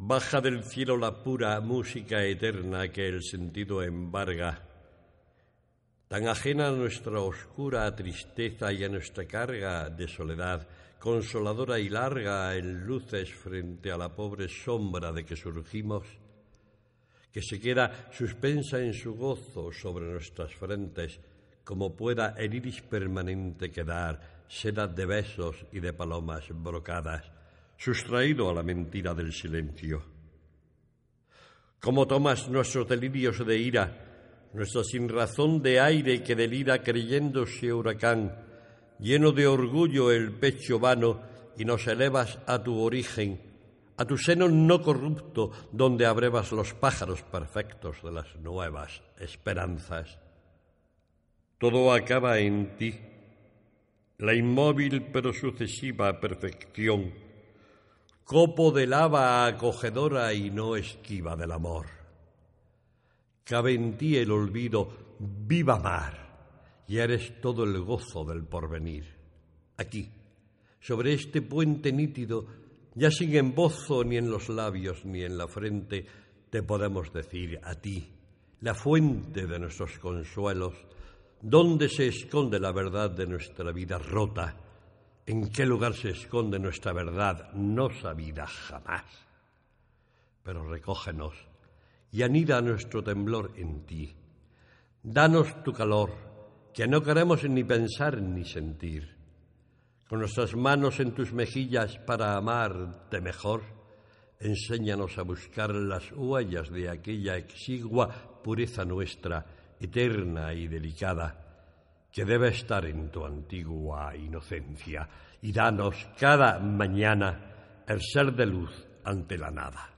Baja del cielo la pura música eterna que el sentido embarga, tan ajena a nuestra oscura tristeza y a nuestra carga de soledad, consoladora y larga en luces frente a la pobre sombra de que surgimos, que se queda suspensa en su gozo sobre nuestras frentes, como pueda el iris permanente quedar, seda de besos y de palomas brocadas, sustraído a la mentira del silencio. ¿Cómo tomas nuestros delirios de ira, nuestra sinrazón de aire que delira creyéndose huracán, lleno de orgullo el pecho vano, y nos elevas a tu origen, a tu seno no corrupto, donde abrevas los pájaros perfectos de las nuevas esperanzas? Todo acaba en ti, la inmóvil pero sucesiva perfección copo de lava acogedora y no esquiva del amor. Cabe en ti el olvido, viva mar, y eres todo el gozo del porvenir. Aquí, sobre este puente nítido, ya sin embozo ni en los labios ni en la frente, te podemos decir a ti, la fuente de nuestros consuelos, donde se esconde la verdad de nuestra vida rota, en qué lugar se esconde nuestra verdad no sabida jamás. Pero recógenos y anida nuestro temblor en ti. Danos tu calor, que no queremos ni pensar ni sentir. Con nuestras manos en tus mejillas para amarte mejor, enséñanos a buscar las huellas de aquella exigua pureza nuestra, eterna y delicada que debe estar en tu antigua inocencia y danos cada mañana el ser de luz ante la nada.